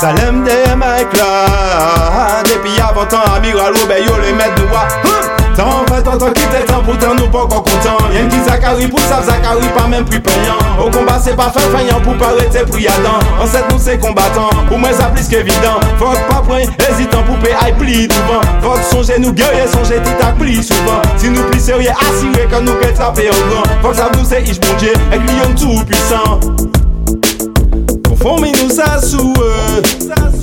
Salem de Mike la Depi avan tan amiral ou be yo le met dwa Tan fè tan tan ki te tan pou tan nou pa kon kontan Yen ki zakari pou sap zakari pa men pri penyan Ou komba se pa fè fanyan pou pare te pri adan Anset nou se kombatan, pou mwen sa plis ke vidan Fok pa pren, ezitan pou pe ay pli douvan Fok sonje nou gyeye, sonje tout ak pli souvan Si nou pli serye asire kan nou ke trape an gran Fok sap nou se ish bondje, ek li yon tout puisan Fome nou sa souwe eh.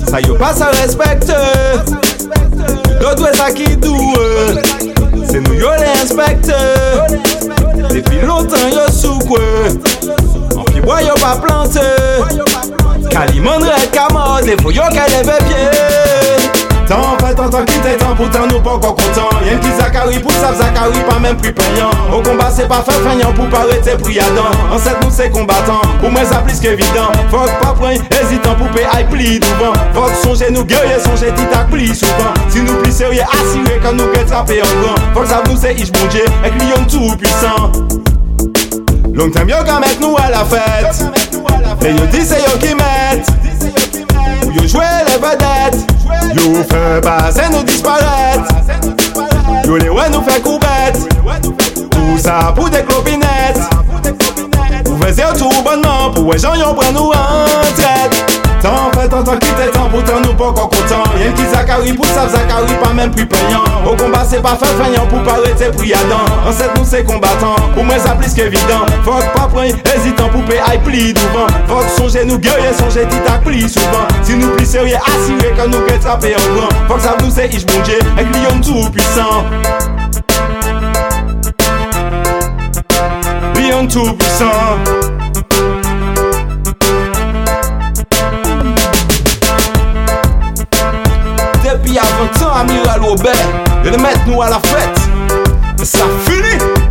Sa yo pa sa respekte eh. Yo do dwe sa ki douwe eh. Se nou yo le inspekte Depi lontan yo soukwe An pi boy yo pa plante Kaliman red kamod Le fo yo ke leve pye Tan fè tan tan ki te tan pou tan nou pa kon kontan Yen ki zakari pou sav zakari pa men pri penyan Au komba se pa fè fenyan pou pa rete pri yadan An set nou se kombatan pou mwen sa plis ke vidan Fok pa pren ezitan pou pe ay pli douvan Fok sonje nou gerye sonje titak pli souvan Si nou pli serye asire kan nou ke trape an gran Fok sav nou se ish bondje ek liyon tout puisan Long tem yo ka met nou a la fèt Le yo di se yo ki met. Ou yo vedet Yo fè basè nou disparet Yo le wè nou fè koubet Tout sa pou de klopinet Ou fè zè ou tou bonman Pou wè jan yon pren nou an tret Tan fè tan tan ki te tan pou tan nou pa kon kontan Yen ki zakari pou sav zakari pa men pri penyan Au komba se pa fè fenyan pou pa rete pri yadan An set nou se kombatan pou mwen sa plis ke vidan Fok pa pren ezitan pou pe ay pli douvan Fok sonje nou gerye sonje titak pli souvan Si nou pli serye asire kan nou ke trape an gran Fok sav nou se ish bondje ek liyon tout puisan Liyon tout puisan amiral ou be Yo le met nou a la fèt Ça finit